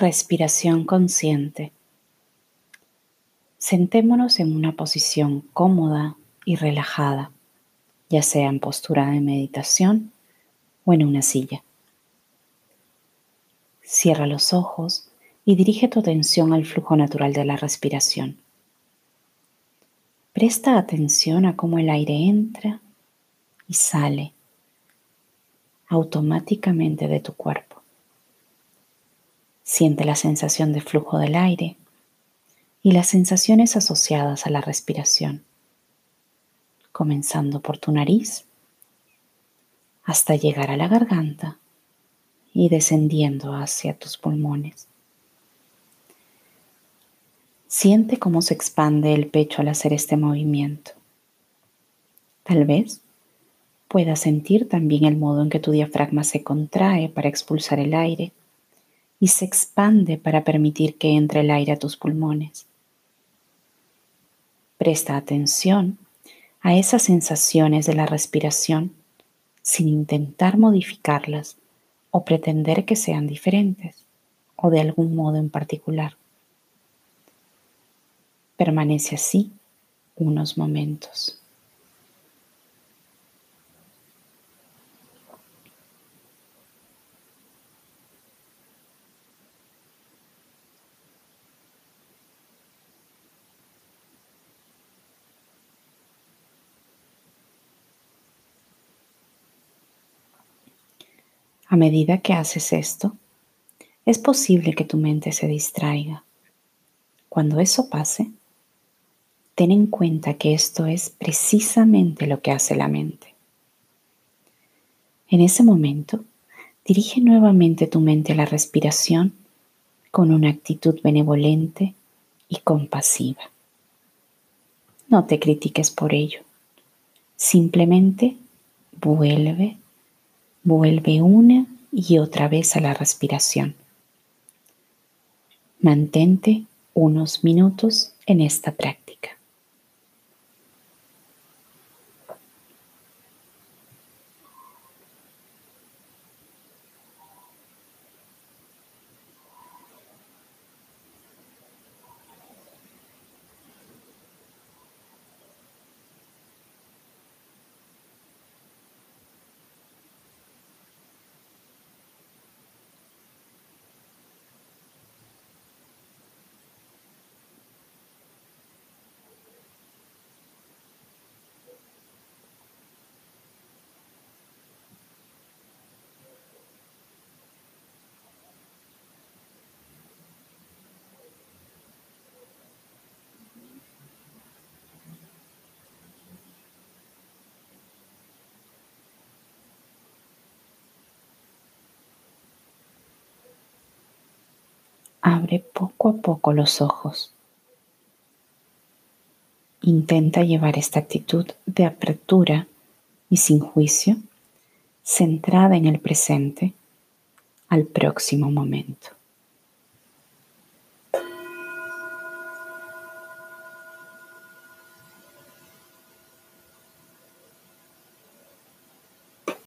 Respiración consciente. Sentémonos en una posición cómoda y relajada, ya sea en postura de meditación o en una silla. Cierra los ojos y dirige tu atención al flujo natural de la respiración. Presta atención a cómo el aire entra y sale automáticamente de tu cuerpo. Siente la sensación de flujo del aire y las sensaciones asociadas a la respiración, comenzando por tu nariz hasta llegar a la garganta y descendiendo hacia tus pulmones. Siente cómo se expande el pecho al hacer este movimiento. Tal vez puedas sentir también el modo en que tu diafragma se contrae para expulsar el aire y se expande para permitir que entre el aire a tus pulmones. Presta atención a esas sensaciones de la respiración sin intentar modificarlas o pretender que sean diferentes o de algún modo en particular. Permanece así unos momentos. A medida que haces esto, es posible que tu mente se distraiga. Cuando eso pase, ten en cuenta que esto es precisamente lo que hace la mente. En ese momento, dirige nuevamente tu mente a la respiración con una actitud benevolente y compasiva. No te critiques por ello. Simplemente vuelve Vuelve una y otra vez a la respiración. Mantente unos minutos en esta práctica. Abre poco a poco los ojos. Intenta llevar esta actitud de apertura y sin juicio, centrada en el presente, al próximo momento.